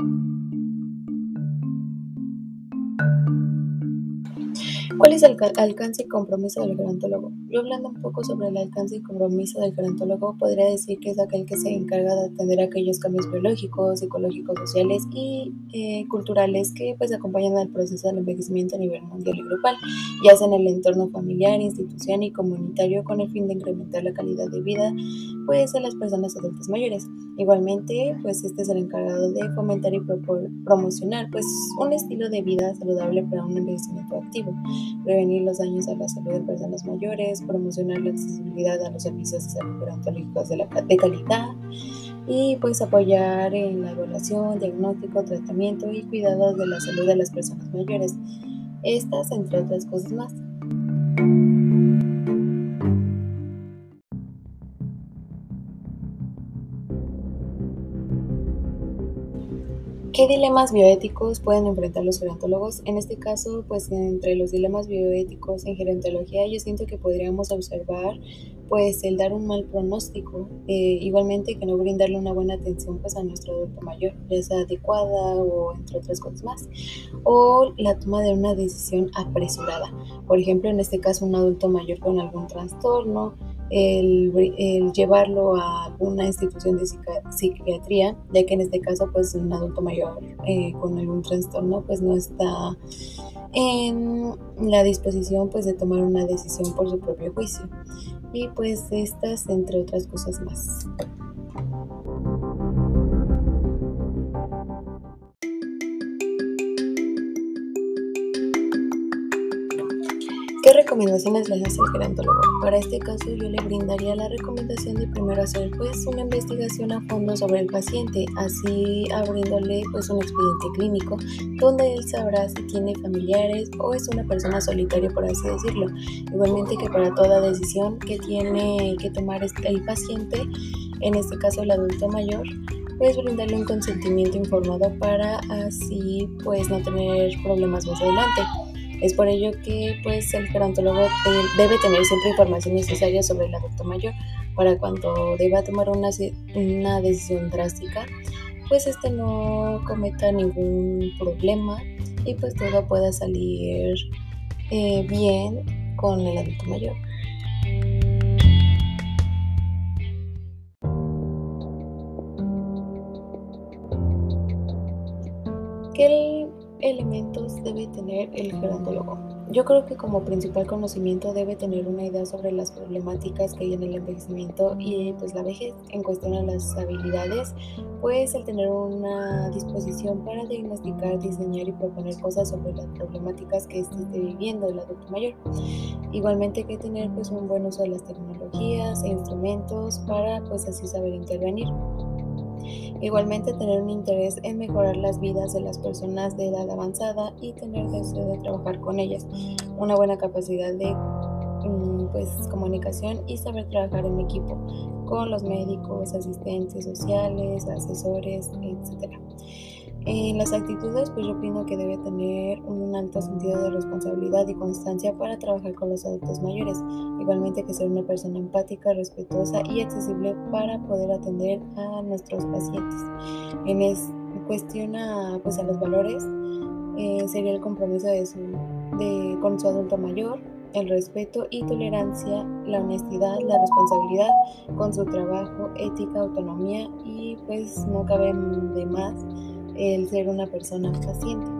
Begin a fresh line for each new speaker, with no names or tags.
you ¿Cuál es el alcance y compromiso del gerontólogo? Yo hablando un poco sobre el alcance y compromiso del gerontólogo, podría decir que es aquel que se encarga de atender aquellos cambios biológicos, psicológicos, sociales y eh, culturales que pues acompañan al proceso del envejecimiento a nivel mundial y grupal, ya sea en el entorno familiar, institucional y comunitario con el fin de incrementar la calidad de vida pues de las personas adultas mayores. Igualmente, pues este es el encargado de fomentar y promocionar pues un estilo de vida saludable para un envejecimiento activo prevenir los daños a la salud de personas mayores, promocionar la accesibilidad a los servicios de salud gerontológicos de, de calidad y pues apoyar en la evaluación, diagnóstico, tratamiento y cuidado de la salud de las personas mayores. Estas entre otras cosas más. ¿Qué dilemas bioéticos pueden enfrentar los gerontólogos? En este caso, pues entre los dilemas bioéticos en gerontología, yo siento que podríamos observar pues el dar un mal pronóstico, eh, igualmente que no brindarle una buena atención pues a nuestro adulto mayor, ya sea adecuada o entre otras cosas más, o la toma de una decisión apresurada, por ejemplo en este caso un adulto mayor con algún trastorno, el, llevarlo a alguna institución de psiquiatría, ya que en este caso pues un adulto mayor eh, con algún trastorno pues no está en la disposición pues de tomar una decisión por su propio juicio y pues estas entre otras cosas más. ¿Qué recomendaciones le hace el gerontólogo? Para este caso yo le brindaría la recomendación de primero hacer pues una investigación a fondo sobre el paciente, así abriéndole pues un expediente clínico donde él sabrá si tiene familiares o es una persona solitaria por así decirlo. Igualmente que para toda decisión que tiene que tomar el paciente, en este caso el adulto mayor, pues brindarle un consentimiento informado para así pues no tener problemas más adelante. Es por ello que pues, el gerontólogo debe tener siempre información necesaria sobre el adulto mayor para cuando deba tomar una, una decisión drástica, pues este no cometa ningún problema y pues todo pueda salir eh, bien con el adulto mayor. ¿Qué elementos debe tener el gerontólogo? Yo creo que como principal conocimiento debe tener una idea sobre las problemáticas que hay en el envejecimiento y pues la vejez en cuestión a las habilidades, pues el tener una disposición para diagnosticar, diseñar y proponer cosas sobre las problemáticas que esté viviendo el adulto mayor. Igualmente que tener pues un buen uso de las tecnologías e instrumentos para pues así saber intervenir. Igualmente tener un interés en mejorar las vidas de las personas de edad avanzada y tener deseo de trabajar con ellas. Una buena capacidad de mm, pues, comunicación y saber trabajar en equipo con los médicos, asistentes sociales, asesores, etc. En las actitudes, pues yo opino que debe tener un alto sentido de responsabilidad y constancia para trabajar con los adultos mayores. Igualmente que ser una persona empática, respetuosa y accesible para poder atender a nuestros pacientes. En cuestión a, pues, a los valores, eh, sería el compromiso de su, de, con su adulto mayor, el respeto y tolerancia, la honestidad, la responsabilidad con su trabajo, ética, autonomía y pues no cabe de más el ser una persona paciente.